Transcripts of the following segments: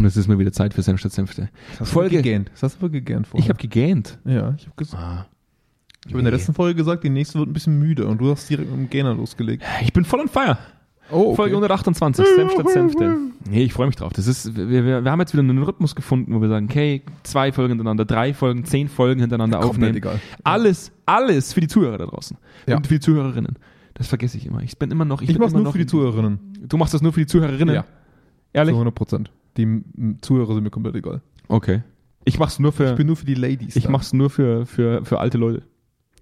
Und es ist mal wieder Zeit für Senf statt Senfte. Folge- gegähnt. Das hast du wohl gegähnt vorher. Ich habe gegähnt. ja, ich habe ges Ah. ich hab in der letzten Folge gesagt, die nächste wird ein bisschen müde und du hast direkt mit dem Gähner losgelegt. Ich bin voll on fire. Oh, Folge 128, Senf statt Senfte. Nee, ich freue mich drauf. Das ist, wir, wir, wir haben jetzt wieder einen Rhythmus gefunden, wo wir sagen, okay, zwei Folgen hintereinander, drei Folgen, zehn Folgen hintereinander Komplett aufnehmen. egal. Alles, alles für die Zuhörer da draußen. Ja. Und für die Zuhörerinnen. Das vergesse ich immer. Ich bin immer noch, ich, Ich immer nur noch, für die Zuhörerinnen. Du machst das nur für die Zuhörerinnen? Ja. Ehrlich? Zu 100 Prozent. Die Zuhörer sind mir komplett egal. Okay. Ich mach's nur für, Ich bin nur für die Ladies. ich da. mach's nur für, für, für alte Leute.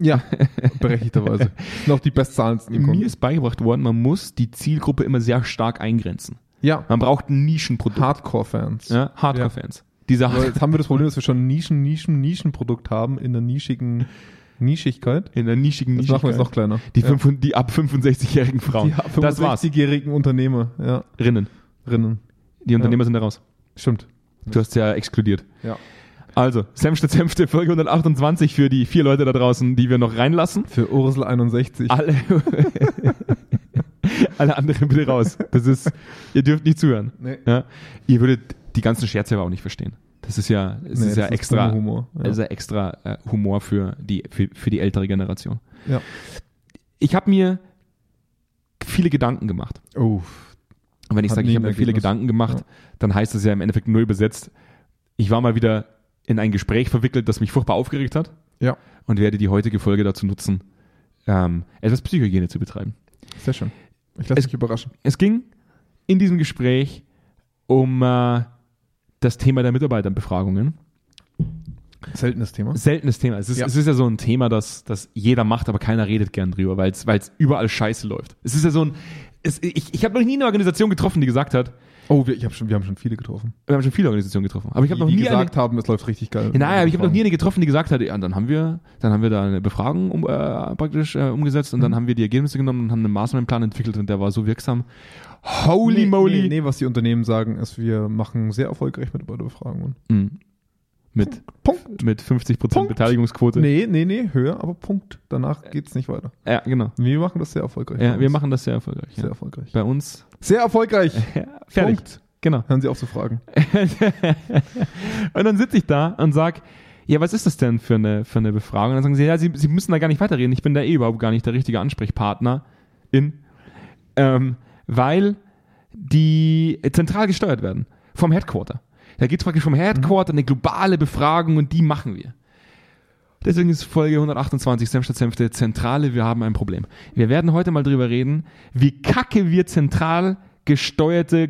Ja, berechtigterweise. Auch die bestzahlendsten Mir ist beigebracht worden, man muss die Zielgruppe immer sehr stark eingrenzen. Ja, Man braucht ein Nischenprodukt. Hardcore-Fans. Ja, Hardcore-Fans. Diese Aber jetzt haben wir das Problem, dass wir schon ein Nischen, Nischen, Nischenprodukt haben in der nischigen Nischigkeit. in der nischigen Das Nische. machen wir jetzt noch kleiner. Die, ja. fünf- die ab 65-jährigen Frauen. die das war's. 65-jährigen Unternehmer, ja, Rinnen. Rinnen. Die Unternehmer sind da raus. Stimmt. Du hast ja exkludiert. Ja. Also, Senf statt Senfte, Folge 128 für die vier Leute da draußen, die wir noch reinlassen. Für Ursel 61. Alle, alle anderen bitte raus. Das ist, ihr dürft nicht zuhören. Nee. Ja? Ihr würdet die ganzen Scherze aber auch nicht verstehen. Das ist ja, das Nee, ist ja das extra, Humor. Ja. das ist ja extra äh, Humor für die, für, für die ältere Generation. ja. Ich habe mir viele Gedanken gemacht. Oh. Und wenn ich sage, ich habe mir viele. Gedanken gemacht, Ja. dann heißt das ja im Endeffekt nur übersetzt, ich war mal wieder in ein Gespräch verwickelt, das mich furchtbar aufgeregt hat Ja. und werde die heutige Folge dazu nutzen, ähm, etwas Psychohygiene zu betreiben. Sehr schön. Ich lasse mich überraschen. Es ging in diesem Gespräch um äh, das Thema der Mitarbeiterbefragungen. Seltenes Thema. Seltenes Thema. Es ist, Ja. es ist ja so ein Thema, das, das jeder macht, aber keiner redet gern drüber, weil es weil es überall scheiße läuft. Es ist ja so ein. Es, ich ich habe noch nie eine Organisation getroffen, die gesagt hat, Oh, wir, ich hab schon, wir haben schon viele getroffen. wir haben schon viele Organisationen getroffen, aber ich habe die, noch die nie gesagt eine, haben, es läuft richtig geil. Ja, Naja, aber ich habe noch nie eine getroffen, die gesagt hat, ja, dann haben wir, dann haben wir da eine Befragung um, äh, praktisch äh, umgesetzt und dann Mhm. haben wir die Ergebnisse genommen und haben einen Maßnahmenplan entwickelt und der war so wirksam. Holy nee, moly! Nee, nee, was die Unternehmen sagen, ist, wir machen sehr erfolgreich Mitarbeiterbefragungen. Mhm. Mit, Punkt. mit 50% Punkt. Beteiligungsquote. Nee, nee, nee, höher, aber Punkt. Danach geht's nicht weiter. Ja, genau. Wir machen das sehr erfolgreich. Ja, wir machen das sehr erfolgreich. sehr Ja. erfolgreich. Bei uns. Sehr erfolgreich. Ja, fertig. Punkt. Genau. Hören Sie auf zu fragen. und dann sitze ich da und sag, ja, was ist das denn für eine, für eine Befragung? Und dann sagen sie, ja, sie, sie müssen da gar nicht weiterreden. Ich bin da eh überhaupt gar nicht der richtige Ansprechpartner in, ähm, weil die zentral gesteuert werden vom Headquarter. Da geht es praktisch vom Headquarter eine globale Befragung und die machen wir. Deswegen ist Folge 128 Senf statt Senfte Zentrale, wir haben ein Problem. Wir werden heute mal drüber reden, wie kacke wir zentral gesteuerte,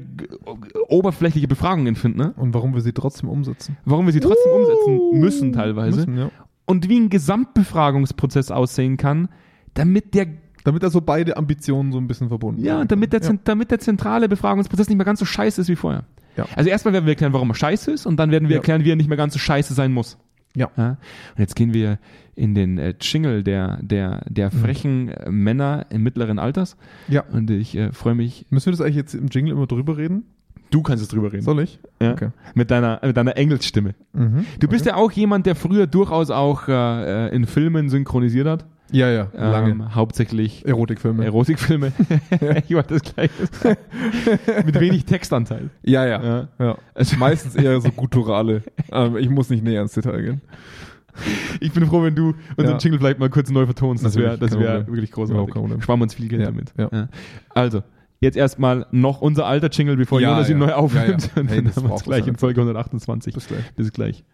oberflächliche Befragungen finden. Ne? Und warum wir sie trotzdem umsetzen. warum wir sie trotzdem umsetzen müssen teilweise Müssen, ja. und wie ein Gesamtbefragungsprozess aussehen kann, damit der Damit da so beide Ambitionen so ein bisschen verbunden ja, werden damit der, zent- damit der zentrale Befragungsprozess nicht mehr ganz so scheiße ist wie vorher. Ja. Also erstmal werden wir erklären, warum er scheiße ist und dann werden wir Ja. erklären, wie er nicht mehr ganz so scheiße sein muss. Ja. Und jetzt gehen wir in den äh, Jingle der, der, der frechen äh, Männer im mittleren Alters Ja. und ich äh, freue mich. Müssen wir das eigentlich jetzt im Jingle immer drüber reden? Du kannst es drüber reden. Soll ich? Ja. Okay. Mit deiner, mit deiner Engelsstimme. Mhm. Du bist ja auch jemand, der früher durchaus auch äh, in Filmen synchronisiert hat. Ja, ja, lange. Ähm, hauptsächlich Erotikfilme. Erotikfilme. ich wollte das gleiche. Mit wenig Textanteil. ja, ja, Ja. ja. Also, Meistens eher so gutturale. ähm, ich muss nicht näher ins Detail gehen. ich bin froh, wenn du unseren Ja. Jingle vielleicht mal kurz neu vertonst. Das wäre das wär wirklich großartig. Sparen wir uns viel Geld Ja, damit. ja. Also, jetzt erstmal noch unser alter Jingle, bevor Jonas ihn neu aufnimmt. Und Hey, dann haben wir uns gleich in Folge 128. Bis gleich. Bis gleich.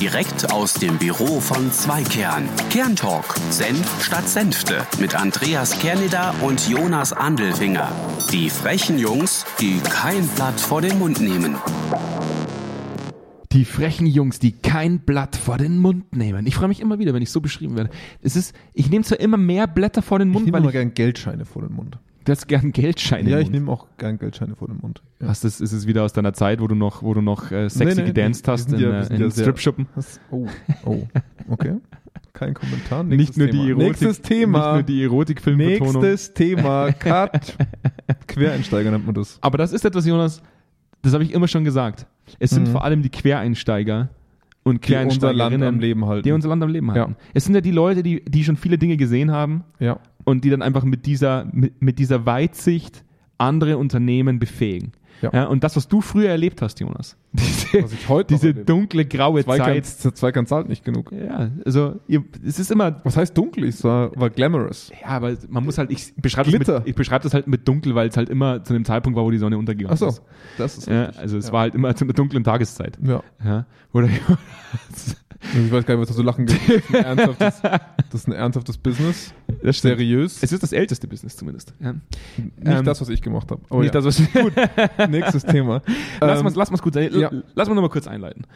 Direkt aus dem Büro von Zweikern. Kerntalk. Senf statt Senfte. Mit Andreas Kerneder und Jonas Andelfinger. Die frechen Jungs, die kein Blatt vor den Mund nehmen. Die frechen Jungs, die kein Blatt vor den Mund nehmen. Ich freue mich immer wieder, wenn ich so beschrieben werde. Es ist, ich nehme zwar immer mehr Blätter vor den Ich Mund, nehme weil immer ich gern Geldscheine vor den Mund. Das gern Geldscheine ja, ich nehme auch gern Geldscheine vor den Mund. Ja. Hast das, ist es wieder aus deiner Zeit, wo du noch, wo du noch äh, sexy Nee, nee, gedanced die- die hast in, ja- die äh, in sehr- Stripschuppen? Oh, oh, okay. Kein Kommentar. Nicht Nächstes nur, die Thema. Erotik, Nächstes Thema. nicht nur die Erotikfilmbetonung. Nächstes Thema. Cut. Quereinsteiger nennt man das. Aber das ist etwas, Jonas, das habe ich immer schon gesagt. Es sind Mhm. vor allem die Quereinsteiger und Die unser Land Quereinsteigerinnen, am Leben halten. die unser Land am Leben halten. Ja. Es sind ja die Leute, die, die schon viele Dinge gesehen haben ja. Und die dann einfach mit dieser, mit, mit dieser Weitsicht andere Unternehmen befähigen. Ja. und das, was du früher erlebt hast, Jonas. Diese, Was ich heute noch diese dunkle, graue Zweikant, Zeit. Zweikant zahlt nicht genug. Ja, also ihr, es ist immer Was heißt dunkel? Es war, war glamorous. Ja, aber man muss halt, ich beschreibe das, mit- ich beschreibe das halt mit dunkel, weil es halt immer zu einem Zeitpunkt war, wo die Sonne untergegangen Achso, ist. das ist Ja, also es Ja. war halt immer zu einer dunklen Tageszeit. Ja. Ja. Oder Ich weiß gar nicht, was da so lachen gibt. Das ist ein ernsthaftes, das ist ein ernsthaftes Business. Das stimmt. Seriös. Es ist das älteste Business zumindest. Ja. nicht ähm, das, was ich gemacht habe. Aber Nicht ja. das, was Gut, nächstes Thema. lass Ähm, lass mal's gut sein. ja. Lass mal nochmal kurz einleiten.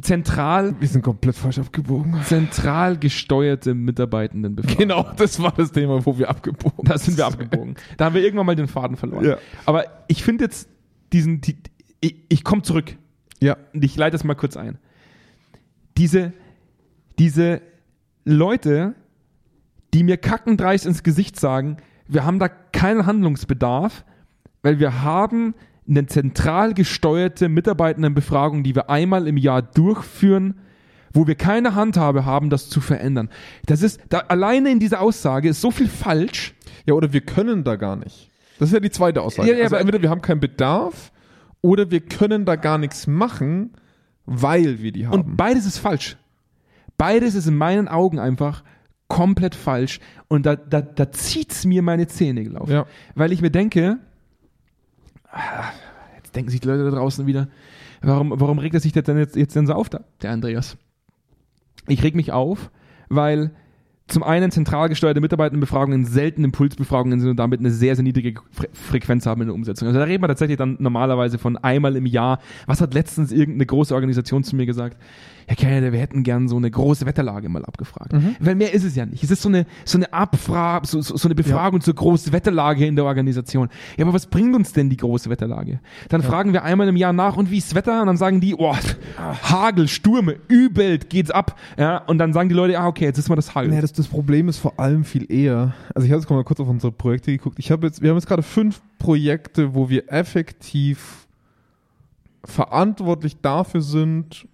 Zentral, wir sind komplett falsch abgebogen. zentral gesteuerte Mitarbeitendenbefragung. Genau, das war das Thema, wo wir abgebogen Da sind wir abgebogen. Da haben wir irgendwann mal den Faden verloren. Ja. Aber ich finde jetzt diesen, die, ich, ich komme zurück. Ja. Und ich leite das mal kurz ein. Diese, diese Leute, die mir kackendreist ins Gesicht sagen, wir haben da keinen Handlungsbedarf, weil wir haben eine zentral gesteuerte Mitarbeitendenbefragung, die wir einmal im Jahr durchführen, wo wir keine Handhabe haben, das zu verändern. Das ist, da, alleine in dieser Aussage ist so viel falsch. Ja, oder wir können da gar nicht. Das ist ja die zweite Aussage. Ja, ja, also aber- entweder wir haben keinen Bedarf oder wir können da gar nichts machen, weil wir die haben. Und beides ist falsch. Beides ist in meinen Augen einfach komplett falsch. Und da, da, da zieht's mir meine Zähne auf. Ja. Weil ich mir denke, jetzt denken sich die Leute da draußen wieder, warum, warum regt er sich denn jetzt, jetzt denn so auf, da, der Andreas? Ich reg mich auf, weil zum einen zentral gesteuerte Mitarbeitendenbefragungen selten Impulsbefragungen sind und damit eine sehr, sehr niedrige Fre Frequenz haben in der Umsetzung. Also da reden wir tatsächlich dann normalerweise von einmal im Jahr. Was hat letztens irgendeine große Organisation zu mir gesagt? Herr Kennedy, wir hätten gern so eine große Wetterlage mal abgefragt. Weil mehr ist es ja nicht. Es ist so eine, so eine Abfrage, so, so so eine Befragung zur großen Wetterlage in der Organisation. Ja, aber was bringt uns denn die große Wetterlage? Dann fragen wir einmal im Jahr nach, und wie ist das Wetter? Und dann sagen die, oh, Hagel, Stürme, übelt, geht's ab. Ja, und dann sagen die Leute, ah, okay, jetzt ist mal das Hagel. Ja, das, das Problem ist vor allem viel eher. Also ich habe jetzt mal kurz auf unsere Projekte geguckt. Ich habe jetzt, wir haben jetzt gerade fünf Projekte, wo wir effektiv verantwortlich dafür sind,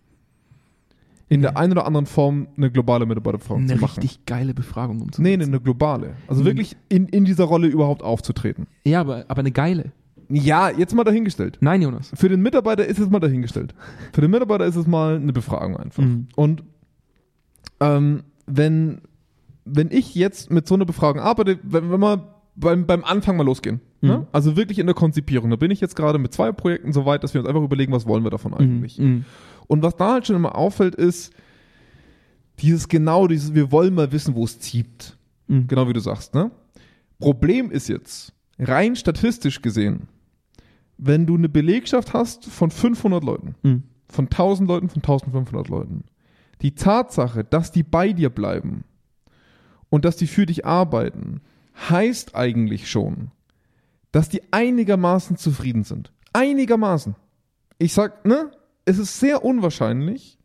in der einen oder anderen Form eine globale Mitarbeiterbefragung zu eine machen. richtig geile Befragung umzusetzen. Nee, nee, eine globale. Also Mhm. wirklich in, in dieser Rolle überhaupt aufzutreten. Ja, aber, aber eine geile. Ja, jetzt mal dahingestellt. Nein, Jonas. Für den Mitarbeiter ist es mal dahingestellt. Für den Mitarbeiter ist es mal eine Befragung einfach. Mhm. Und ähm, wenn, wenn ich jetzt mit so einer Befragung arbeite, wenn, wenn wir beim, beim Anfang mal losgehen, Mhm. ne? also wirklich in der Konzipierung, da bin ich jetzt gerade mit zwei Projekten so weit, dass wir uns einfach überlegen, was wollen wir davon eigentlich. Mhm. Und was da halt schon immer auffällt, ist dieses genau, dieses, wir wollen mal wissen, wo es zieht. Mhm. Genau wie du sagst, ne? Problem ist jetzt, rein statistisch gesehen, wenn du eine Belegschaft hast von 500 Leuten, Mhm. von 1000 Leuten, von 1500 Leuten, die Tatsache, dass die bei dir bleiben und dass die für dich arbeiten, heißt eigentlich schon, dass die einigermaßen zufrieden sind. Einigermaßen. Ich sag, ne? Es ist sehr unwahrscheinlich,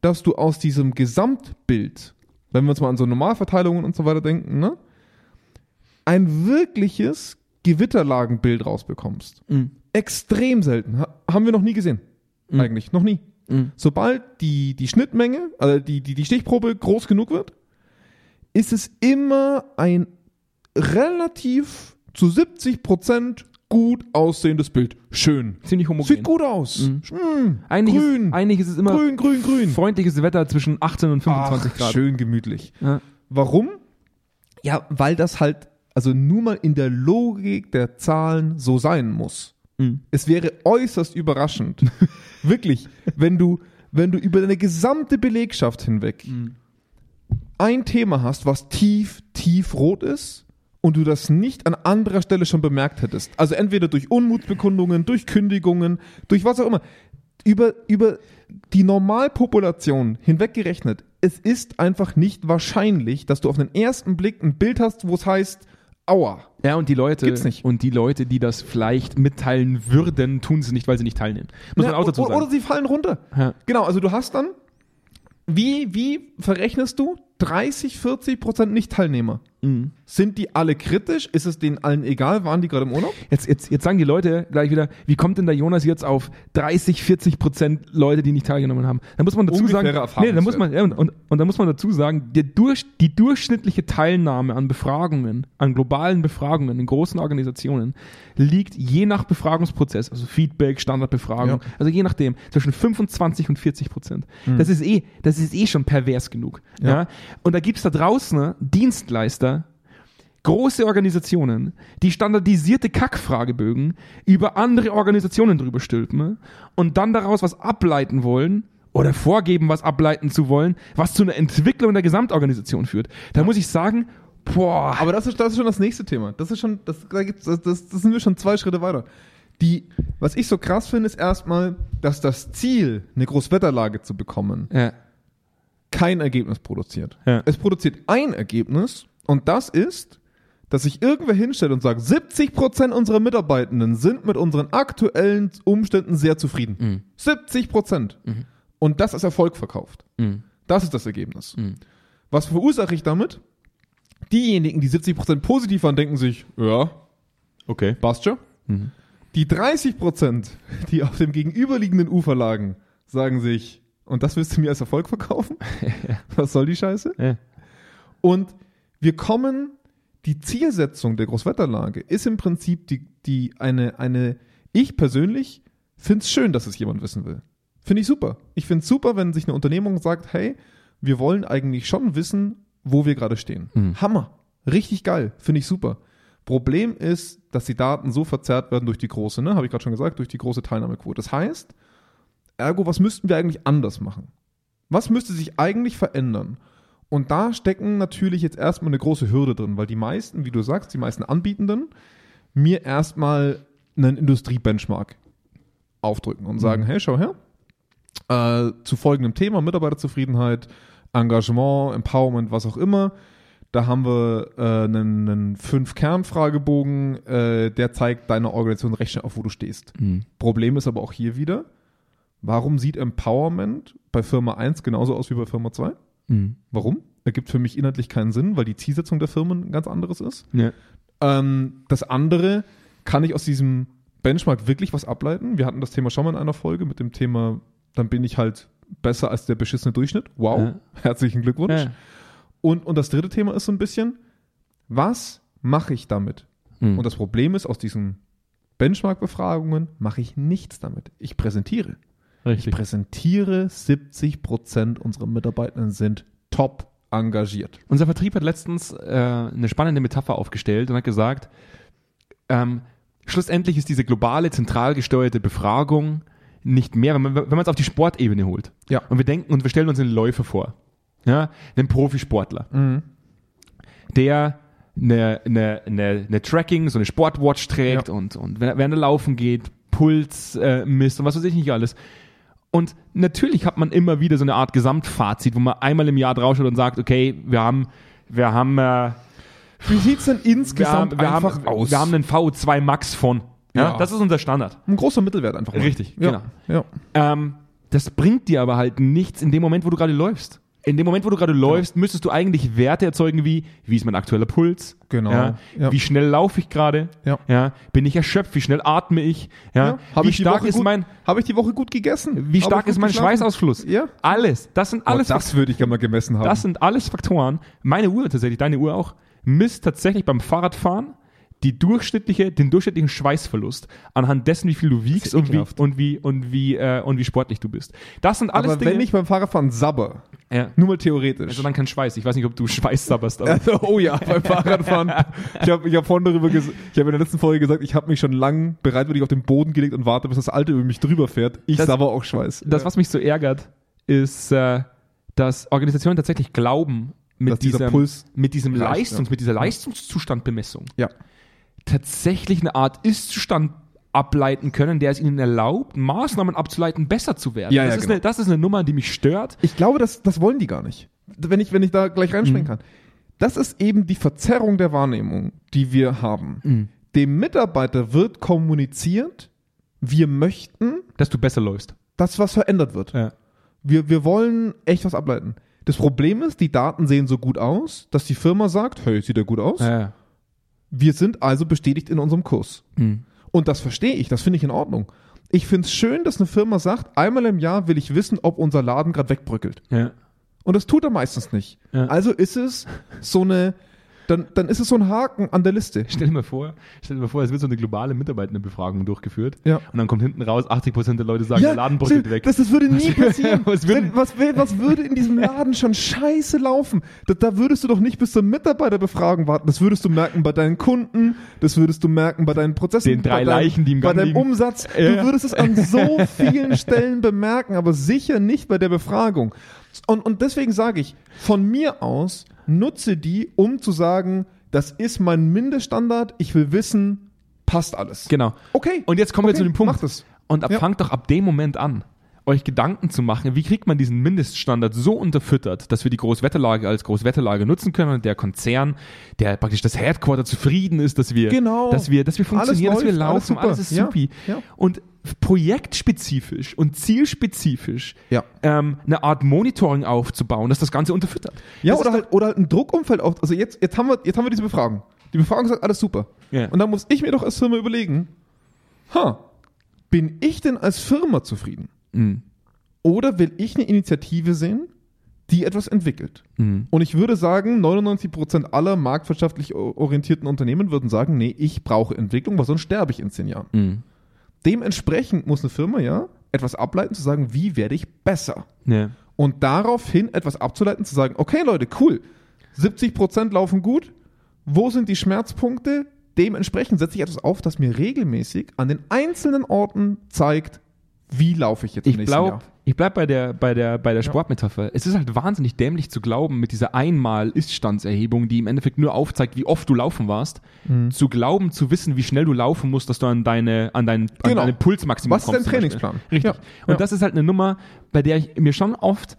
dass du aus diesem Gesamtbild, wenn wir uns mal an so Normalverteilungen und so weiter denken, ne? Ein wirkliches Gewitterlagenbild rausbekommst. Mhm. Extrem selten. Ha haben wir noch nie gesehen. Mhm. Eigentlich. Noch nie. Mhm. Sobald die, die Schnittmenge, also die, die, die Stichprobe groß genug wird, ist es immer ein relativ zu 70 Prozent gut aussehendes Bild. Schön. Ziemlich homogen. Sieht gut aus. Mhm. Mm, Eigentlich, grün. Ist, eigentlich ist es immer grün, grün, grün. freundliches Wetter zwischen 18 und 25 Ach, Grad. Schön gemütlich. Ja. Warum? Ja, weil das halt, also nur mal in der Logik der Zahlen so sein muss. Mhm. Es wäre äußerst überraschend, wirklich, wenn du, wenn du über deine gesamte Belegschaft hinweg Mhm. Ein Thema hast, was tief, tief rot ist und du das nicht an anderer Stelle schon bemerkt hättest. Also entweder durch Unmutsbekundungen, durch Kündigungen, durch was auch immer. Über, über die Normalpopulation hinweggerechnet, es ist einfach nicht wahrscheinlich, dass du auf den ersten Blick ein Bild hast, wo es heißt, aua. Ja, und die Leute, Gibt's nicht. und die Leute, die das vielleicht mitteilen würden, tun es nicht, weil sie nicht teilnehmen. Muss Ja, man auch dazu sagen. Oder sie fallen runter. Ja. Genau, also du hast dann, wie, wie verrechnest du 30, 40 Prozent Nicht-Teilnehmer? Sind die alle kritisch? Ist es denen allen egal? Waren die gerade im Urlaub? Jetzt, jetzt, jetzt sagen die Leute gleich wieder, wie kommt denn der Jonas jetzt auf 30, 40 Prozent Leute, die nicht teilgenommen haben? Da muss man dazu Ungefähre sagen, nee, da muss man, ja, und, und, und da muss man dazu sagen, der durch, die durchschnittliche Teilnahme an Befragungen, an globalen Befragungen in großen Organisationen liegt je nach Befragungsprozess, also Feedback, Standardbefragung, Ja. also je nachdem, zwischen 25 und 40 Prozent. Das ist eh, das ist eh schon pervers genug. Ja. Ja. Und da gibt's da draußen Dienstleister, große Organisationen, die standardisierte Kackfragebögen über andere Organisationen drüber stülpen und dann daraus was ableiten wollen oder vorgeben, was ableiten zu wollen, was zu einer Entwicklung der Gesamtorganisation führt. Da muss ich sagen, boah, Aber das ist, das ist schon das nächste Thema. Das ist schon, das, da gibt's, das, das, das sind wir schon zwei Schritte weiter. Die, was ich so krass finde, ist erstmal, dass das Ziel, eine Großwetterlage zu bekommen, ja, kein Ergebnis produziert. Ja. Es produziert ein Ergebnis und das ist, dass sich irgendwer hinstellt und sagt, 70% unserer Mitarbeitenden sind mit unseren aktuellen Umständen sehr zufrieden. Mhm. 70%. Und das ist Erfolg verkauft. Mhm. Das ist das Ergebnis. Mhm. Was verursache ich damit? Diejenigen, die 70% positiv waren, denken sich, ja, okay. passt schon. Mhm. Die 30%, die auf dem gegenüberliegenden Ufer lagen, sagen sich, und das willst du mir als Erfolg verkaufen? Was soll die Scheiße? Ja. Und wir kommen, die Zielsetzung der Großwetterlage ist im Prinzip die, die eine, eine, ich persönlich finde es schön, dass es jemand wissen will. Finde ich super. Ich finde es super, wenn sich eine Unternehmung sagt, hey, wir wollen eigentlich schon wissen, wo wir gerade stehen. Mhm. Hammer. Richtig geil. Finde ich super. Problem ist, dass die Daten so verzerrt werden durch die große, ne, habe ich gerade schon gesagt, durch die große Teilnahmequote. Das heißt, ergo, was müssten wir eigentlich anders machen? Was müsste sich eigentlich verändern? Und da stecken natürlich jetzt erstmal eine große Hürde drin, weil die meisten, wie du sagst, die meisten Anbietenden mir erstmal einen Industriebenchmark aufdrücken und sagen, hey, schau her, äh, zu folgendem Thema, Mitarbeiterzufriedenheit, Engagement, Empowerment, was auch immer, da haben wir äh, einen, einen Fünf-Kern-Fragebogen, äh, der zeigt deiner Organisation recht schnell auf, wo du stehst. Mhm. Problem ist aber auch hier wieder, warum sieht Empowerment bei Firma 1 genauso aus wie bei Firma 2? Mhm. Warum? Ergibt für mich inhaltlich keinen Sinn, weil die Zielsetzung der Firmen ein ganz anderes ist. Ja. Ähm, das andere, kann ich aus diesem Benchmark wirklich was ableiten? Wir hatten das Thema schon mal in einer Folge mit dem Thema, dann bin ich halt besser als der beschissene Durchschnitt. Wow, Ja. herzlichen Glückwunsch. Ja. Und, und das dritte Thema ist so ein bisschen, was mache ich damit? Mhm. Und das Problem ist, aus diesen Benchmark-Befragungen mache ich nichts damit. Ich präsentiere. Ich Richtig. präsentiere, 70% unserer Mitarbeitenden sind top engagiert. Unser Vertrieb hat letztens äh, eine spannende Metapher aufgestellt und hat gesagt, ähm, schlussendlich ist diese globale, zentral gesteuerte Befragung nicht mehr, wenn man es auf die Sportebene holt. Ja. Und wir denken und wir stellen uns einen Läufer vor. Ja, einen Profisportler, der eine, eine, eine, eine Tracking, so eine Sportwatch trägt Ja. und, und wenn er, wenn er laufen geht, Puls äh, misst und was weiß ich nicht alles. Und natürlich hat man immer wieder so eine Art Gesamtfazit, wo man einmal im Jahr draufschaut und sagt, okay, wir haben, wir haben, äh, Wie sieht es denn wir insgesamt haben, wir einfach haben, aus? wir haben einen VO2 Max von. Ja, Ja. das ist unser Standard. ein großer Mittelwert einfach mal. Richtig, ja. genau. Ja. Ähm, das bringt dir aber halt nichts in dem Moment, wo du gerade läufst. In dem Moment, wo du gerade läufst, müsstest du eigentlich Werte erzeugen wie, wie ist mein aktueller Puls? Genau, Ja, ja. Wie schnell laufe ich gerade? Ja. Bin ich erschöpft? Wie schnell atme ich? Ja. Hab wie ich stark ist gut, mein, Habe ich die Woche gut gegessen? wie stark ist mein geschlafen? Schweißausfluss? Ja. Alles. Das sind alles Alles das würde ich gerne mal gemessen haben. Das sind alles Faktoren. Meine Uhr tatsächlich, deine Uhr auch, misst tatsächlich beim Fahrradfahren die durchschnittliche, den durchschnittlichen Schweißverlust anhand dessen, wie viel du wiegst ja und wie, und wie und wie äh, und wie sportlich du bist. Das sind alles aber Dinge. wenn ich beim Fahrradfahren sabber, ja. nur mal theoretisch. Also dann kein Schweiß. Ich weiß nicht, ob du Schweiß sabberst, Also, oh ja, beim Fahrradfahren. Ich habe ich hab vorhin darüber gesagt, ich habe in der letzten Folge gesagt, ich habe mich schon lang bereitwillig auf den Boden gelegt und warte, bis das Alte über mich drüber fährt. Ich Das- sabber auch Schweiß. das, was mich so ärgert, ist, äh, dass Organisationen tatsächlich glauben, mit diesem, Puls mit diesem Leistungs, ja. mit dieser Leistungszustandbemessung ja. Tatsächlich eine Art Ist-Zustand ableiten können, der es ihnen erlaubt, Maßnahmen abzuleiten, besser zu werden. Ja, das, ja, ist genau. eine, das ist eine Nummer, die mich stört. Ich glaube, das, das wollen die gar nicht. Wenn ich, wenn ich da gleich reinspringen kann. Das ist eben die Verzerrung der Wahrnehmung, die wir haben. Dem Mitarbeiter wird kommuniziert, wir möchten, Dass du besser läufst. dass was verändert wird. Ja. Wir, wir wollen echt was ableiten. Das Problem ist, die Daten sehen so gut aus, dass die Firma sagt, hey, sieht ja gut aus. Ja. Wir sind also bestätigt in unserem Kurs. Mhm. Und das verstehe ich, das finde ich in Ordnung. Ich finde es schön, dass eine Firma sagt, einmal im Jahr will ich wissen, ob unser Laden gerade wegbröckelt. ja. Und das tut er meistens nicht. Ja. Also ist es so eine, dann, dann ist es so ein Haken an der Liste. Stell dir mal vor, stell dir mal vor, es wird so eine globale Mitarbeitendenbefragung durchgeführt. Ja. Und dann kommt hinten raus, 80% der Leute sagen, der Laden bröckelt weg. Das, das würde nie passieren. Was würden- was, was würde in diesem Laden schon scheiße laufen? Da, da würdest du doch nicht bis zur Mitarbeiterbefragung warten. Das würdest du merken bei deinen Kunden, das würdest du merken bei deinen Prozessen, Den drei bei deinem, Leichen, die im bei Gang deinem liegen. Umsatz. Ja, Du ja. würdest es an so vielen Stellen bemerken, aber sicher nicht bei der Befragung. Und, und deswegen sage ich, von mir aus nutze die, um zu sagen, das ist mein Mindeststandard, ich will wissen, passt alles. Genau. Okay. Und jetzt kommen wir Okay, zu dem Punkt. macht es. Und ab, Ja. fangt doch ab dem Moment an, euch Gedanken zu machen, wie kriegt man diesen Mindeststandard so unterfüttert, dass wir die Großwetterlage als Großwetterlage nutzen können und der Konzern, der praktisch das Headquarter zufrieden ist, dass wir, Genau. dass wir, dass wir funktionieren, Alles dass wir läuft, alles laufen, alles, super. ist Ja, supi. ja. Und projektspezifisch und zielspezifisch Ja. ähm, eine Art Monitoring aufzubauen, das das Ganze unterfüttert. Ja, Das oder ist halt, oder halt ein Druckumfeld auf. Also jetzt, jetzt, haben wir, jetzt haben wir diese Befragung. Die Befragung sagt alles super. Ja. Und dann muss ich mir doch als Firma überlegen, ha, bin ich denn als Firma zufrieden? Mhm. Oder will ich eine Initiative sehen, die etwas entwickelt? Mhm. Und ich würde sagen, 99% aller marktwirtschaftlich orientierten Unternehmen würden sagen, nee, ich brauche Entwicklung, weil sonst sterbe ich in zehn Jahren. Mhm. Dementsprechend muss eine Firma ja etwas ableiten, zu sagen, wie werde ich besser? Ja. und daraufhin etwas abzuleiten, zu sagen, okay Leute, cool, 70% laufen gut, wo sind die Schmerzpunkte? Dementsprechend setze ich etwas auf, das mir regelmäßig an den einzelnen Orten zeigt, wie laufe ich jetzt Ich im nächsten glaube, Jahr. Ich bleib bei der, bei der, bei der Sportmetapher. Es ist halt wahnsinnig dämlich zu glauben, mit dieser Einmal-Iststandserhebung, die im Endeffekt nur aufzeigt, wie oft du laufen warst, Mhm. zu glauben, zu wissen, wie schnell du laufen musst, dass du an deine, an deinen, an Genau. deine Pulsmaximum Was ist dein kommst. Trainingsplan? Richtig. Ja. Und das ist halt eine Nummer, bei der ich mir schon oft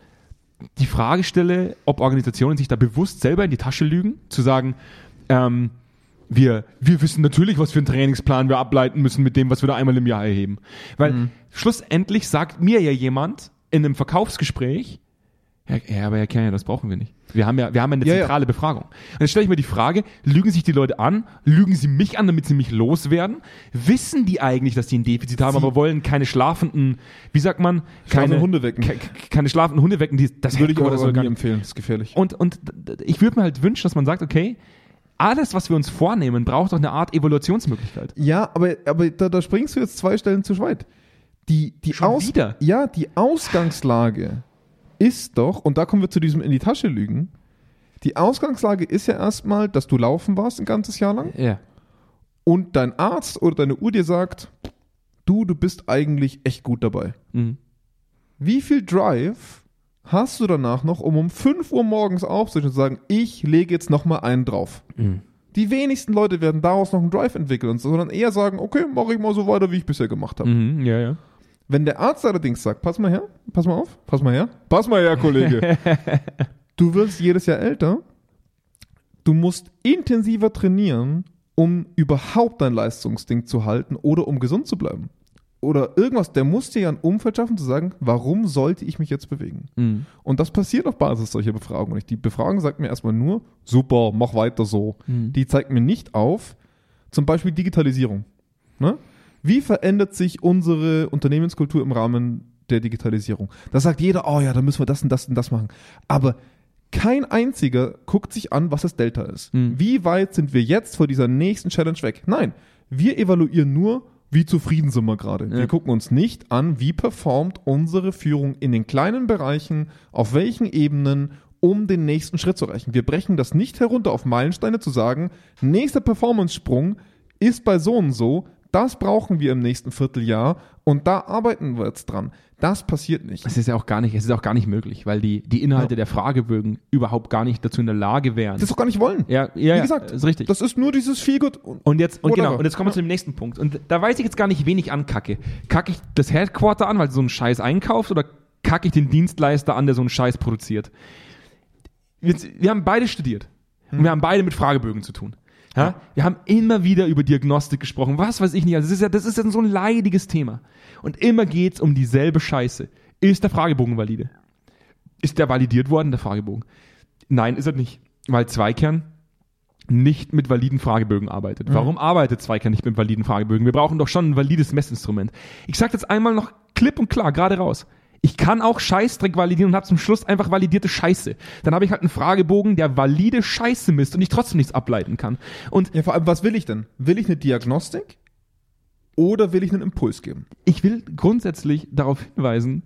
die Frage stelle, ob Organisationen sich da bewusst selber in die Tasche lügen, zu sagen, ähm, wir, wir wissen natürlich, was für einen Trainingsplan wir ableiten müssen mit dem, was wir da einmal im Jahr erheben. Weil Mhm. schlussendlich sagt mir ja jemand in einem Verkaufsgespräch, ja, ja aber Herr Kerner, das brauchen wir nicht. Wir haben ja, wir haben eine Ja, ja. zentrale Befragung. Und jetzt stelle ich mir die Frage, lügen sich die Leute an? Lügen sie mich an, damit sie mich loswerden? Wissen die eigentlich, dass die ein Defizit haben, Sie- aber wollen keine schlafenden, wie sagt man, keine Hunde wecken. ke- ke- keine schlafenden Hunde wecken, die, das Würde ich aber nie nicht empfehlen, das ist gefährlich. und, und ich würde mir halt wünschen, dass man sagt, okay, alles, was wir uns vornehmen, braucht doch eine Art Evaluationsmöglichkeit. Ja, aber, aber da, da springst du jetzt zwei Stellen zu weit. Die, die Schon Aus wieder? Ja, die Ausgangslage ist doch, und da kommen wir zu diesem in die Tasche lügen, die Ausgangslage ist ja erstmal, dass du laufen warst ein ganzes Jahr lang Ja. und dein Arzt oder deine Uhr dir sagt, du, du bist eigentlich echt gut dabei. Mhm. Wie viel Drive hast du danach noch, um um 5 Uhr morgens aufzustehen und zu sagen, ich lege jetzt nochmal einen drauf? Mhm. Die wenigsten Leute werden daraus noch einen Drive entwickeln, sondern eher sagen, okay, mache ich mal so weiter, wie ich bisher gemacht habe. Mhm. Ja, ja. Wenn der Arzt allerdings sagt, pass mal her, pass mal auf, pass mal her, pass mal her, Kollege. du wirst jedes Jahr älter, du musst intensiver trainieren, um überhaupt dein Leistungsding zu halten oder um gesund zu bleiben. Oder irgendwas, der muss dir ja ein Umfeld schaffen, zu sagen, warum sollte ich mich jetzt bewegen? Mhm. Und das passiert auf Basis solcher Befragungen nicht. Die Befragung sagt mir erstmal nur, super, mach weiter so. Mhm. Die zeigt mir nicht auf, zum Beispiel Digitalisierung. Ne? Wie verändert sich unsere Unternehmenskultur im Rahmen der Digitalisierung? Da sagt jeder, oh ja, da müssen wir das und das und das machen. Aber kein einziger guckt sich an, was das Delta ist. Mhm. Wie weit sind wir jetzt vor dieser nächsten Challenge weg? Nein, wir evaluieren nur, wie zufrieden sind wir gerade. Ja. Wir gucken uns nicht an, wie performt unsere Führung in den kleinen Bereichen, auf welchen Ebenen, um den nächsten Schritt zu erreichen. Wir brechen das nicht herunter auf Meilensteine zu sagen, nächster Performance-Sprung ist bei so und so, das brauchen wir im nächsten Vierteljahr und da arbeiten wir jetzt dran. Das passiert nicht. Es ist ja auch gar nicht, es ist auch gar nicht möglich, weil die, die Inhalte Ja. der Fragebögen überhaupt gar nicht dazu in der Lage wären. Das auch gar nicht wollen. ja, ja, Wie ja, gesagt, ist richtig. Das ist nur dieses Feelgood. Und jetzt, und Whatever. genau, und jetzt kommen wir zu dem nächsten Punkt. Und da weiß ich jetzt gar nicht, wen ich ankacke. Kacke ich das Headquarter an, weil so einen Scheiß einkauft, oder kacke ich den Dienstleister an, der so einen Scheiß produziert? Jetzt, wir haben beide studiert. Und wir haben beide mit Fragebögen zu tun. Ja? Wir haben immer wieder über Diagnostik gesprochen, was weiß ich nicht. Also das ist ja, das ist ja so ein leidiges Thema. Und immer geht's um dieselbe Scheiße. Ist der Fragebogen valide? Ist der validiert worden, der Fragebogen? Nein, ist er nicht. Weil Zweikern nicht mit validen Fragebögen arbeitet. Warum arbeitet Zweikern nicht mit validen Fragebögen? Wir brauchen doch schon ein valides Messinstrument. Ich sage jetzt einmal noch klipp und klar, gerade raus. Ich kann auch Scheißdreck validieren und habe zum Schluss einfach validierte Scheiße. Dann habe ich halt einen Fragebogen, der valide Scheiße misst und ich trotzdem nichts ableiten kann. Und Ja, vor allem, was will ich denn? Will ich eine Diagnostik oder will ich einen Impuls geben? ich will grundsätzlich darauf hinweisen,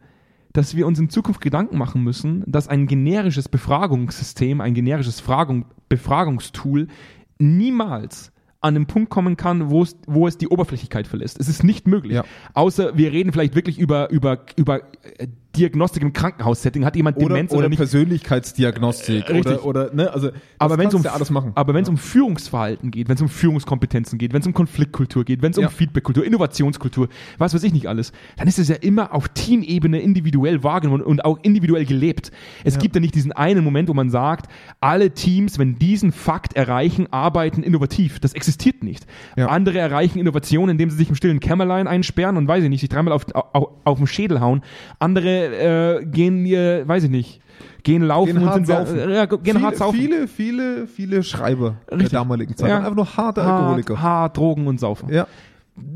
dass wir uns in Zukunft Gedanken machen müssen, dass ein generisches Befragungssystem, ein generisches Fragung, Befragungstool niemals an den Punkt kommen kann, wo es, wo es die Oberflächlichkeit verlässt. Es ist nicht möglich. Ja. Außer wir reden vielleicht wirklich über, über, über äh, Diagnostik im Krankenhaussetting. Hat jemand Oder, Demenz oder, oder, nicht? Persönlichkeitsdiagnostik Äh, richtig. oder, oder ne, also Aber wenn es um, ja alles machen. aber wenn es um Führungsverhalten geht, wenn es um Führungskompetenzen geht, wenn es um Konfliktkultur geht, wenn es um Ja. Feedbackkultur, Innovationskultur, was weiß ich nicht alles, dann ist es ja immer auf Teamebene individuell wahrgenommen und auch individuell gelebt. Es gibt ja nicht diesen einen Moment, wo man sagt, alle Teams, wenn diesen Fakt erreichen, arbeiten innovativ. Das existiert nicht. Ja. Andere erreichen Innovation, indem sie sich im stillen Kämmerlein einsperren und weiß ich nicht, sich dreimal auf, auf, auf den Schädel hauen. Andere äh, gehen, äh, weiß ich nicht, gehen laufen Gehen und sind saufen. Äh, ja, gehen viele, hart saufen. viele, viele, viele Schreiber Richtig. der damaligen Zeit. Ja. Einfach nur harte hart, Alkoholiker. hart, Drogen und Saufen. Ja,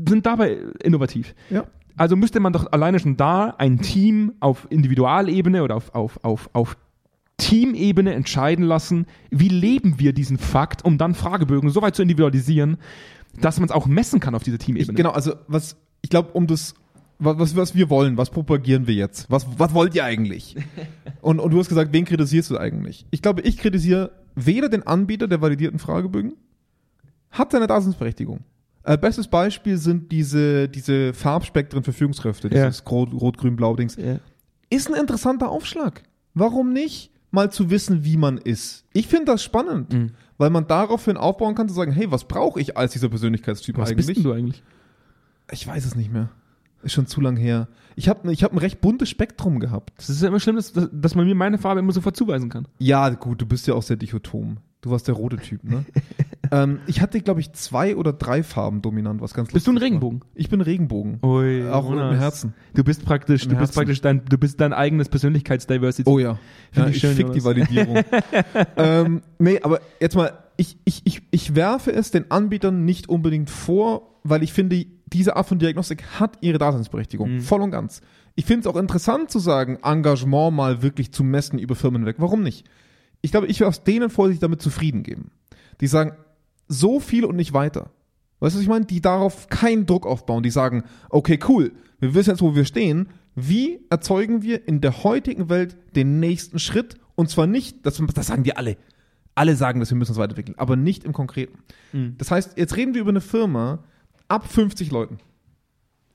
Sind dabei innovativ. ja. Also müsste man doch alleine schon da ein Team auf Individualebene oder auf, auf, auf, auf Teamebene entscheiden lassen, wie leben wir diesen Fakt, um dann Fragebögen so weit zu individualisieren, dass man es auch messen kann auf dieser Ich, Teamebene. genau, also was, ich glaube, um das, was, was, was wir wollen, was propagieren wir jetzt? Was, was wollt ihr eigentlich? Und, und du hast gesagt, wen kritisierst du eigentlich? Ich glaube, ich kritisiere weder den Anbieter der validierten Fragebögen, hat seine Daseinsberechtigung. Äh, bestes Beispiel sind diese, diese Farbspektren für Führungskräfte, Ja. dieses Rot, Rot, Grün, Blau Dings. Ja. Ist ein interessanter Aufschlag. Warum nicht mal zu wissen, wie man ist? Ich finde das spannend, Mhm. weil man daraufhin aufbauen kann, zu sagen, hey, was brauche ich als dieser Persönlichkeitstyp Was eigentlich? bist denn du eigentlich? Ich weiß es nicht mehr. Ist schon zu lang her. Ich habe ich hab ein recht buntes Spektrum gehabt. Das ist ja immer schlimm, dass, dass man mir meine Farbe immer sofort zuweisen kann. Ja, gut, du bist ja auch sehr dichotom. Du warst der rote Typ, ne? ähm, ich hatte, glaube ich, zwei oder drei Farben dominant, was ganz Bist du ein lustig war. Regenbogen? Ich bin Regenbogen. Ui, auch im Jonas. Herzen. Du bist praktisch, Im du bist praktisch dein, du bist dein eigenes Persönlichkeitsdiversity. Oh ja. Find ja ich ich schön, fick die. Validierung. ähm, nee, aber jetzt mal, ich, ich, ich, ich werfe es den Anbietern nicht unbedingt vor, weil ich finde, diese Art von Diagnostik hat ihre Daseinsberechtigung. Mhm. Voll und ganz. Ich finde es auch interessant zu sagen, Engagement mal wirklich zu messen über Firmen hinweg. Warum nicht? Ich glaube, ich will aus denen vor, sich damit zufrieden geben. Die sagen, so viel und nicht weiter. Weißt du, was ich meine? Die darauf keinen Druck aufbauen. Die sagen, okay, cool, wir wissen jetzt, wo wir stehen. Wie erzeugen wir in der heutigen Welt den nächsten Schritt? Und zwar nicht, das, das sagen die alle. Alle sagen, dass wir müssen uns weiterentwickeln, aber nicht im Konkreten. Mhm. Das heißt, jetzt reden wir über eine Firma ab 50 Leuten.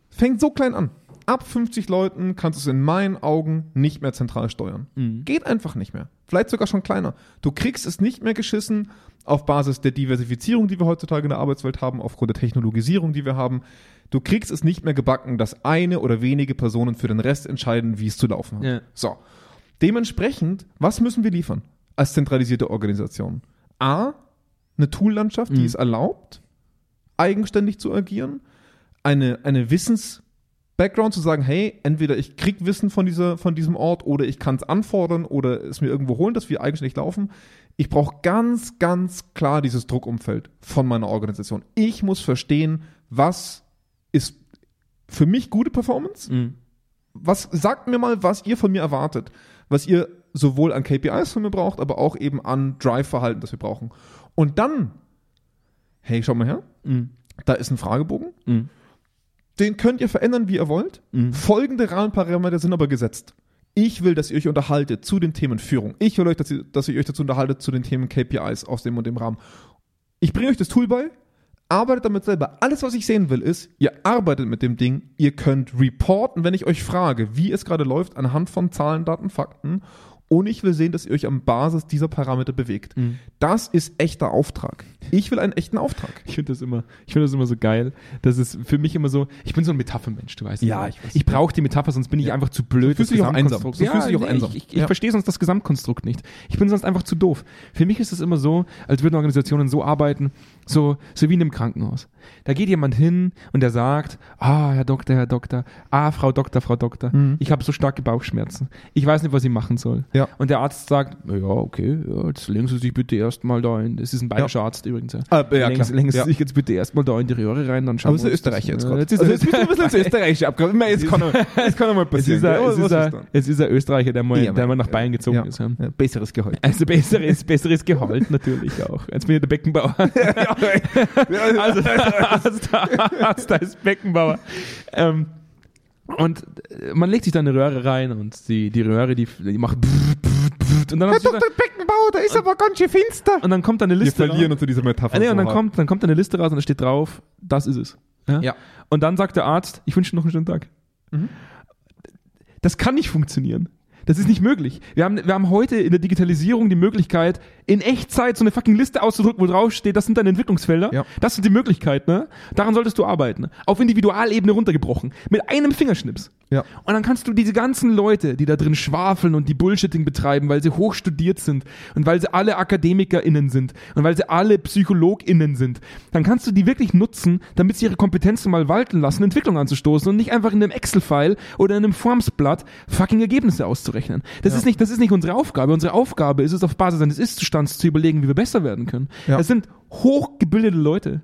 Fängt so klein an. Ab 50 Leuten kannst du es in meinen Augen nicht mehr zentral steuern. Mhm. Geht einfach nicht mehr. Vielleicht sogar schon kleiner. Du kriegst es nicht mehr geschissen auf Basis der Diversifizierung, die wir heutzutage in der Arbeitswelt haben, aufgrund der Technologisierung, die wir haben. Du kriegst es nicht mehr gebacken, dass eine oder wenige Personen für den Rest entscheiden, wie es zu laufen hat. Ja. So. Dementsprechend, was müssen wir liefern als zentralisierte Organisation? A, eine Toollandschaft, die Mhm. es erlaubt, eigenständig zu agieren, eine, eine Wissens-Background zu sagen, hey, entweder ich krieg Wissen von, dieser, von diesem Ort oder ich kann es anfordern oder es mir irgendwo holen, dass wir eigenständig laufen. Ich brauche ganz, ganz klar dieses Druckumfeld von meiner Organisation. Ich muss verstehen, was ist für mich gute Performance Mhm. was sagt mir mal, was ihr von mir erwartet, was ihr sowohl an KPIs von mir braucht, aber auch eben an Drive-Verhalten, das wir brauchen. Und dann, hey, schau mal her, Mhm. da ist ein Fragebogen, Mhm. den könnt ihr verändern, wie ihr wollt. Mhm. Folgende Rahmenparameter sind aber gesetzt. Ich will, dass ihr euch unterhaltet zu den Themen Führung. Ich will euch, dass ihr, dass ihr euch dazu unterhaltet zu den Themen KPIs aus dem und dem Rahmen. Ich bringe euch das Tool bei, arbeitet damit selber. Alles, was ich sehen will, ist, ihr arbeitet mit dem Ding, ihr könnt reporten, wenn ich euch frage, wie es gerade läuft, anhand von Zahlen, Daten, Fakten und ich will sehen, dass ihr euch am Basis dieser Parameter bewegt. Mhm. Das ist echter Auftrag. Ich will einen echten Auftrag. Ich finde das immer, ich finde das immer so geil. Das ist für mich immer so, ich bin so ein Metaphermensch, du weißt. Ja, ich weiß. Ich brauche die Metapher, sonst bin ich einfach zu blöd. Du fühlst dich auch einsam. Du Ja, fühlst dich auch nee, einsam. Ich, ich, ich Ja. verstehe sonst das Gesamtkonstrukt nicht. Ich bin sonst einfach zu doof. Für mich ist es immer so, als würden Organisationen so arbeiten, so, so wie in einem Krankenhaus. Da geht jemand hin und der sagt, ah, Herr Doktor, Herr Doktor, ah, Frau Doktor, Frau Doktor, Mhm. ich habe so starke Bauchschmerzen. Ich weiß nicht, was ich machen soll. Ja. Und der Arzt sagt, ja, okay, ja, jetzt legen Sie sich bitte erstmal da in, das ist ein bayerischer Arzt übrigens. Ja. Ah, ja, legen, legen Sie Ja. sich jetzt bitte erstmal da in die Röhre rein, dann schauen Aber wir uns das- Österreicher jetzt Ja, gerade. Jetzt ist Also er jetzt ein bisschen ins Österreichische abgekommen. Jetzt kann, er- jetzt kann er mal es passieren. Ja, es, ist ein, es ist ein Österreicher, der mal, Ja, der mal nach ja, Bayern gezogen ja. ist. Ja. Ja, besseres Gehalt. Also besseres, besseres Gehalt natürlich auch. Jetzt bin ich der Beckenbauer. also, also der Arzt, da ist Beckenbauer. Ähm, und äh, man legt sich da eine Röhre rein und die, die Röhre, die, die macht und dann, Herr Dr. Beckenbauer, da ist aber ganz schön finster. und dann kommt da eine Wir Liste verlieren raus. uns zu dieser Metapher. Ah, nee, und dann hart. kommt, dann kommt da eine Liste raus und da steht drauf, das ist es. Ja? Ja. Und dann sagt der Arzt, ich wünsche dir noch einen schönen Tag. Mhm. Das kann nicht funktionieren. Das ist nicht möglich. Wir haben, wir haben heute in der Digitalisierung die Möglichkeit, in Echtzeit so eine fucking Liste auszudrücken, wo drauf steht, das sind deine Entwicklungsfelder. Ja. Das sind die Möglichkeiten. Ne? Daran solltest du arbeiten. Auf Individualebene runtergebrochen. Mit einem Fingerschnips. Ja. Und dann kannst du diese ganzen Leute, die da drin schwafeln und die Bullshitting betreiben, weil sie hochstudiert sind und weil sie alle AkademikerInnen sind und weil sie alle PsychologInnen sind, dann kannst du die wirklich nutzen, damit sie ihre Kompetenzen mal walten lassen, Entwicklung anzustoßen und nicht einfach in einem Excel-File oder in einem Formsblatt fucking Ergebnisse auszurechnen. Das, Ja. ist nicht, das ist nicht unsere Aufgabe. Unsere Aufgabe ist es, auf Basis eines Ist-Zustands zu überlegen, wie wir besser werden können. Ja. Das sind hochgebildete Leute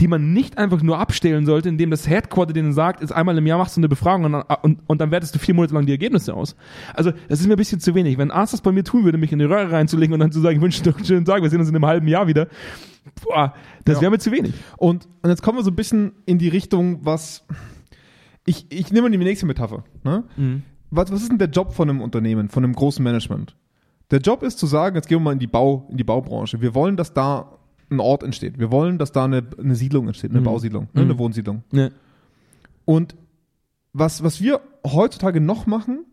die man nicht einfach nur abstellen sollte, indem das Headquarter denen sagt, ist einmal im Jahr machst du eine Befragung und dann, und, und dann wertest du vier Monate lang die Ergebnisse aus. Also, das ist mir ein bisschen zu wenig. Wenn Arzt das bei mir tun würde, mich in die Röhre reinzulegen und dann zu sagen, ich wünsche dir einen schönen Tag, wir sehen uns in einem halben Jahr wieder, boah, das Ja. wäre mir zu wenig. Und, und jetzt kommen wir so ein bisschen in die Richtung, was. Ich, ich nehme die nächste Metapher. Ne? Was, was ist denn der Job von einem Unternehmen, von einem großen Management? Der Job ist zu sagen, jetzt gehen wir mal in die, Bau, in die Baubranche. Wir wollen, dass da ein Ort entsteht. Wir wollen, dass da eine, eine Siedlung entsteht, eine Mhm. Bausiedlung, ne? Mhm. eine Wohnsiedlung. Ja. Und was, was wir heutzutage noch machen,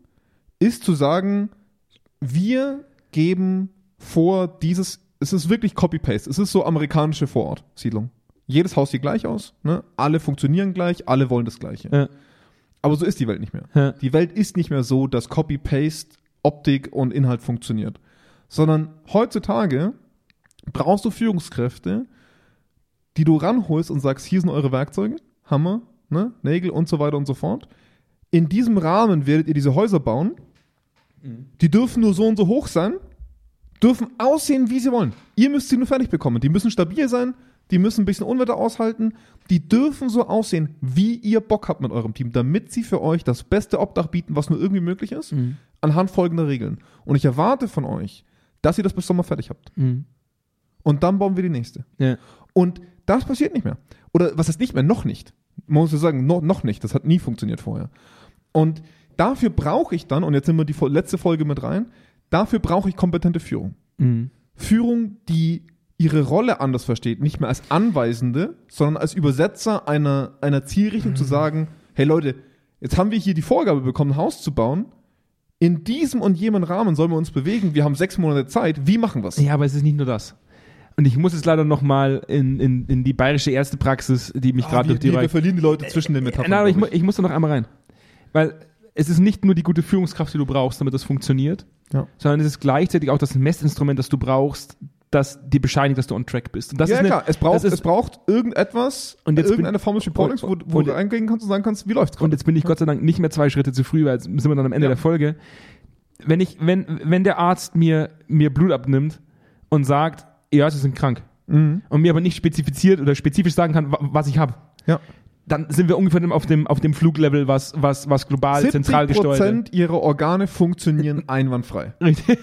ist zu sagen, wir geben vor dieses, es ist wirklich Copy-Paste, es ist so amerikanische Vorortsiedlung. Jedes Haus sieht gleich aus, ne? alle funktionieren gleich, alle wollen das Gleiche. Ja. Aber so ist die Welt nicht mehr. Ja. Die Welt ist nicht mehr so, dass Copy-Paste, Optik und Inhalt funktioniert. Sondern heutzutage brauchst du Führungskräfte, die du ranholst und sagst, hier sind eure Werkzeuge, Hammer, ne, Nägel und so weiter und so fort. In diesem Rahmen werdet ihr diese Häuser bauen. Die dürfen nur so und so hoch sein, dürfen aussehen, wie sie wollen. Ihr müsst sie nur fertig bekommen. Die müssen stabil sein, die müssen ein bisschen Unwetter aushalten. Die dürfen so aussehen, wie ihr Bock habt mit eurem Team, damit sie für euch das beste Obdach bieten, was nur irgendwie möglich ist, Mhm. anhand folgender Regeln. Und ich erwarte von euch, dass ihr das bis Sommer fertig habt. Mhm. Und dann bauen wir die nächste. Ja. Und das passiert nicht mehr. Oder was heißt nicht mehr? Noch nicht. Man muss ja sagen, no, noch nicht. Das hat nie funktioniert vorher. Und dafür brauche ich dann, und jetzt nehmen wir die letzte Folge mit rein, dafür brauche ich kompetente Führung. Mhm. Führung, die ihre Rolle anders versteht, nicht mehr als Anweisende, sondern als Übersetzer einer, einer Zielrichtung zu sagen, hey Leute, jetzt haben wir hier die Vorgabe bekommen, ein Haus zu bauen. In diesem und jenem Rahmen sollen wir uns bewegen. Wir haben sechs Monate Zeit. Wie machen wir es? Ja, aber es ist nicht nur das. Und ich muss jetzt leider nochmal in, in, in die bayerische Ärztepraxis, die mich Ah, gerade durch die wir, wir Reihe verlieren die Leute zwischen den Metaphern. Nein, aber ich, mu ich muss da noch einmal rein. Weil es ist nicht nur die gute Führungskraft, die du brauchst, damit das funktioniert, Ja. sondern es ist gleichzeitig auch das Messinstrument, das du brauchst, das dir bescheinigt, dass du on track bist. Und das ja, ist eine, klar, es braucht, ist, es braucht irgendetwas, Und jetzt irgendeine Form des Reportings, wo, wo du eingehen kannst und sagen kannst, wie läuft's und jetzt bin ich Gott sei Dank nicht mehr zwei Schritte zu früh, weil jetzt sind wir dann am Ende Ja. der Folge. Wenn ich, wenn, wenn der Arzt mir, mir Blut abnimmt und sagt, ja, sie sind krank, Mhm. und mir aber nicht spezifiziert oder spezifisch sagen kann, wa- was ich habe, Ja. dann sind wir ungefähr auf dem, auf dem Fluglevel, was, was, was global 70 zentral gesteuert Prozent ihrer Organe funktionieren einwandfrei. Richtig.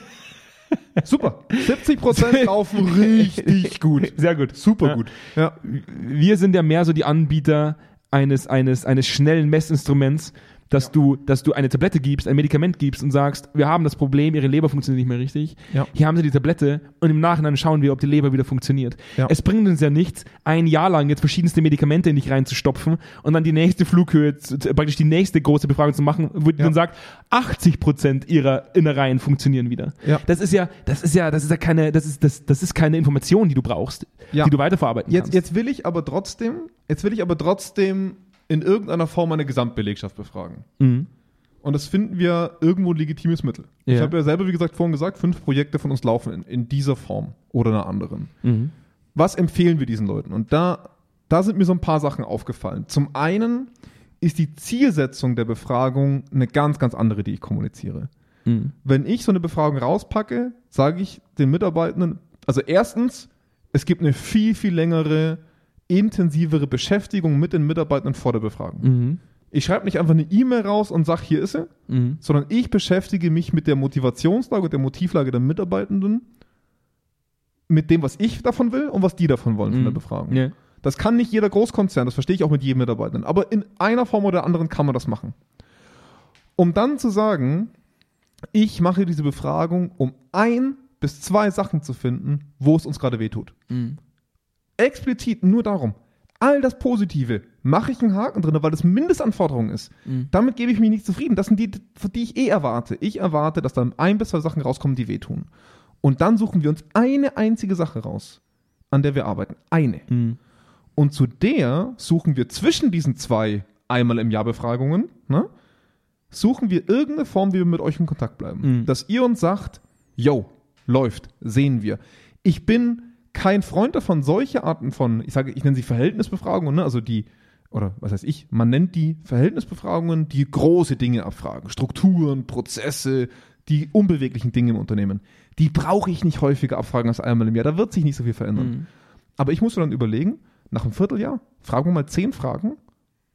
Super. 70 Prozent laufen richtig gut. Sehr gut. Super Ja. gut. Ja. Wir sind ja mehr so die Anbieter eines, eines, eines schnellen Messinstruments, dass, du, dass du eine Tablette gibst, ein Medikament gibst und sagst, wir haben das Problem, ihre Leber funktioniert nicht mehr richtig. Ja. Hier haben sie die Tablette und im Nachhinein schauen wir, ob die Leber wieder funktioniert. Ja. Es bringt uns ja nichts, ein Jahr lang jetzt verschiedenste Medikamente in dich reinzustopfen und dann die nächste Flughöhe, praktisch die nächste große Befragung zu machen, wo Ja. dann sagt, 80 Prozent ihrer Innereien funktionieren wieder. Ja. Das ist ja, das ist ja, das ist ja keine, das ist, das, das ist keine Information, die du brauchst, Ja. die du weiterverarbeiten Jetzt, kannst. jetzt will ich aber trotzdem, jetzt will ich aber trotzdem in irgendeiner Form eine Gesamtbelegschaft befragen. Mhm. Und das finden wir irgendwo ein legitimes Mittel. Ich Ja. habe ja selber, wie gesagt, vorhin gesagt, fünf Projekte von uns laufen in, in dieser Form oder einer anderen. Mhm. Was empfehlen wir diesen Leuten? Und da, da sind mir so ein paar Sachen aufgefallen. Zum einen ist die Zielsetzung der Befragung eine ganz, ganz andere, die ich kommuniziere. Mhm. Wenn ich so eine Befragung rauspacke, sage ich den Mitarbeitenden, also erstens, es gibt eine viel, viel längere, intensivere Beschäftigung mit den Mitarbeitenden vor der Befragung. Mhm. Ich schreibe nicht einfach eine E-Mail raus und sage, hier ist sie, Mhm. sondern ich beschäftige mich mit der Motivationslage und der Motivlage der Mitarbeitenden, mit dem, was ich davon will und was die davon wollen von der Mhm. Befragung. Ja. Das kann nicht jeder Großkonzern, das verstehe ich auch mit jedem Mitarbeitenden. Aber in einer Form oder anderen kann man das machen. Um dann zu sagen, ich mache diese Befragung, um ein bis zwei Sachen zu finden, wo es uns gerade wehtut. Mhm. Explizit nur darum. All das Positive mache ich einen Haken drin, weil das Mindestanforderung ist. Mhm. Damit gebe ich mich nicht zufrieden. Das sind die, die ich eh erwarte. Ich erwarte, dass dann ein bis zwei Sachen rauskommen, die wehtun. Und dann suchen wir uns eine einzige Sache raus, an der wir arbeiten. Eine. Mhm. Und zu der suchen wir zwischen diesen zwei einmal im Jahr Befragungen, ne, suchen wir irgendeine Form, wie wir mit euch in Kontakt bleiben. Mhm. Dass ihr uns sagt, yo, läuft, sehen wir. Ich bin kein Freund davon, solche Arten von, ich sage, ich nenne sie Verhältnisbefragungen, ne, also die, oder was heißt ich, man nennt die Verhältnisbefragungen, die große Dinge abfragen, Strukturen, Prozesse, die unbeweglichen Dinge im Unternehmen. Die brauche ich nicht häufiger abfragen als einmal im Jahr. Da wird sich nicht so viel verändern. Mhm. Aber ich muss mir dann überlegen, nach einem Vierteljahr, fragen wir mal zehn Fragen,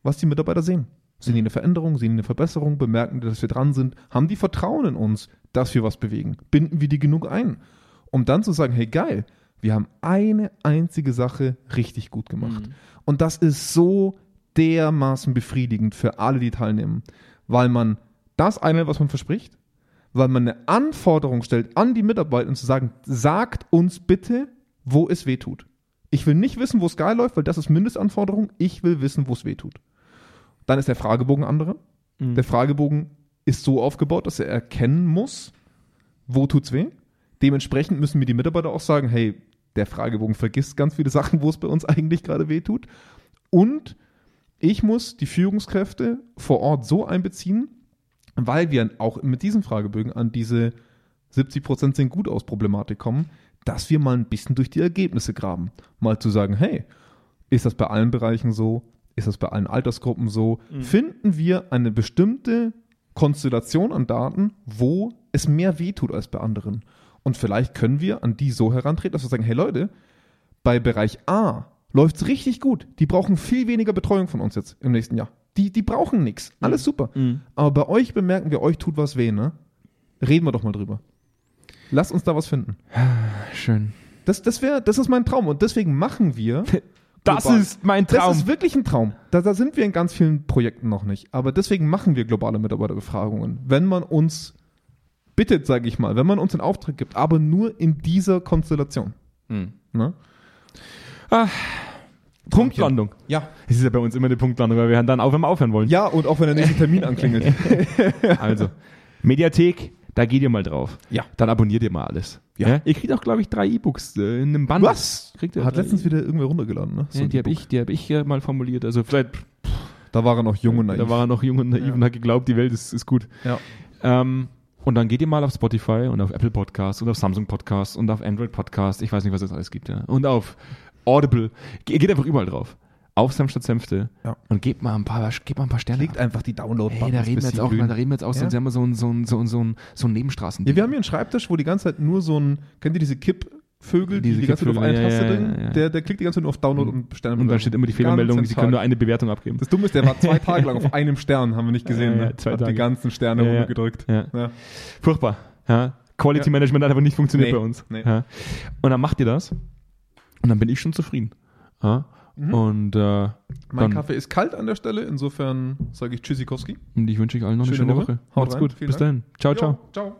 was die Mitarbeiter sehen. Sehen die eine Veränderung, sehen die eine Verbesserung, bemerken die, dass wir dran sind, haben die Vertrauen in uns, dass wir was bewegen, binden wir die genug ein, um dann zu sagen, hey geil, wir haben eine einzige Sache richtig gut gemacht. Mhm. Und das ist so dermaßen befriedigend für alle, die teilnehmen, weil man das eine, was man verspricht, weil man eine Anforderung stellt an die Mitarbeiter und zu sagen, sagt uns bitte, wo es weh tut. Ich will nicht wissen, wo es geil läuft, weil das ist Mindestanforderung. Ich will wissen, wo es weh tut. Dann ist der Fragebogen andere. Mhm. Der Fragebogen ist so aufgebaut, dass er erkennen muss, wo tut's weh. Dementsprechend müssen mir die Mitarbeiter auch sagen, hey, der Fragebogen vergisst ganz viele Sachen, wo es bei uns eigentlich gerade weh tut. Und ich muss die Führungskräfte vor Ort so einbeziehen, weil wir auch mit diesen Fragebögen an diese 70% sind gut aus Problematik kommen, dass wir mal ein bisschen durch die Ergebnisse graben. Mal zu sagen, hey, ist das bei allen Bereichen so? Ist das bei allen Altersgruppen so? Finden wir eine bestimmte Konstellation an Daten, wo es mehr wehtut als bei anderen? Und vielleicht können wir an die so herantreten, dass wir sagen, hey Leute, bei Bereich A läuft es richtig gut. Die brauchen viel weniger Betreuung von uns jetzt im nächsten Jahr. Die, die brauchen nichts. Alles super. Mhm. Aber bei euch bemerken wir, euch tut was weh, ne? Reden wir doch mal drüber. Lasst uns da was finden. Schön. Das, das, wär, das ist mein Traum und deswegen machen wir. Das global- ist mein Traum. Das ist wirklich ein Traum. Da, da sind wir in ganz vielen Projekten noch nicht. Aber deswegen machen wir globale Mitarbeiterbefragungen. Wenn man uns bittet, sage ich mal, wenn man uns einen Auftrag gibt, aber nur in dieser Konstellation. Mhm. Ne? Punktlandung. Ja. Es ist ja bei uns immer eine Punktlandung, weil wir dann auf, wenn wir aufhören wollen. Ja, und auch wenn der nächste Termin anklingelt. Also, Mediathek, da geht ihr mal drauf. Ja. Dann abonniert ihr mal alles. Ja. Ihr kriegt auch, glaube ich, drei E-Books äh, in einem Band. Was? Kriegt ihr Hat letztens wieder irgendwer runtergeladen, ne? Ja, ein die habe ich, die hab ich äh, mal formuliert. Also vielleicht, Da war er noch jung und naiv. da war er noch jung und naiv Ja. und hat geglaubt, die Welt ist, ist gut. ja. Ähm, und dann geht ihr mal auf Spotify und auf Apple Podcasts und auf Samsung Podcasts und auf Android Podcasts. Ich weiß nicht, was es alles gibt. Ja. Und auf Audible. Ge geht einfach überall drauf. Auf Senf statt Senfte. Ja. Und gebt mal ein paar, gebt mal ein paar Sterne. Klickt einfach die download Hey, da reden wir jetzt auch, da reden wir jetzt auch, haben wir so ein, so ein, so ein, so ein, so ein Nebenstraßen. Ja, wir haben hier einen Schreibtisch, wo die ganze Zeit nur so ein, kennt ihr diese Kippvögel, die Diese die ganze Zeit auf eine Taste ja, drücken? ja, ja. Der, der klickt die ganze Zeit nur auf Download und Sterne. und dann steht immer die Fehlermeldung, sie können nur eine Bewertung abgeben. Das Dumme ist, der war zwei Tage lang auf einem Stern, haben wir nicht gesehen. Ne? zwei Hat Tage. die ganzen Sterne. Ja. Furchtbar. Quality. Management hat einfach nicht funktioniert Nee, bei uns. nee. Und dann macht ihr das und dann bin ich schon zufrieden. Mhm. Und äh, Mein Kaffee ist kalt an der Stelle, insofern sage ich Tschüssikowski. Und ich wünsche euch allen noch eine schöne, Woche. Haut Macht's rein. gut. Vielen Bis dahin. Ciao, ciao. Jo, ciao.